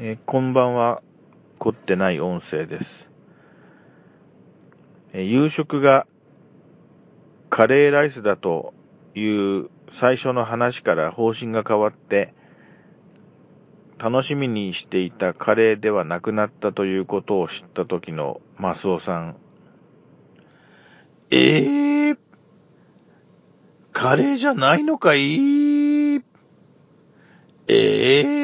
えーこんばんは、凝ってない音声です。えー夕食がカレーライスだという最初の話から方針が変わって、楽しみにしていたカレーではなくなったということを知った時のマスオさん。ええー、カレーじゃないのかい？ええ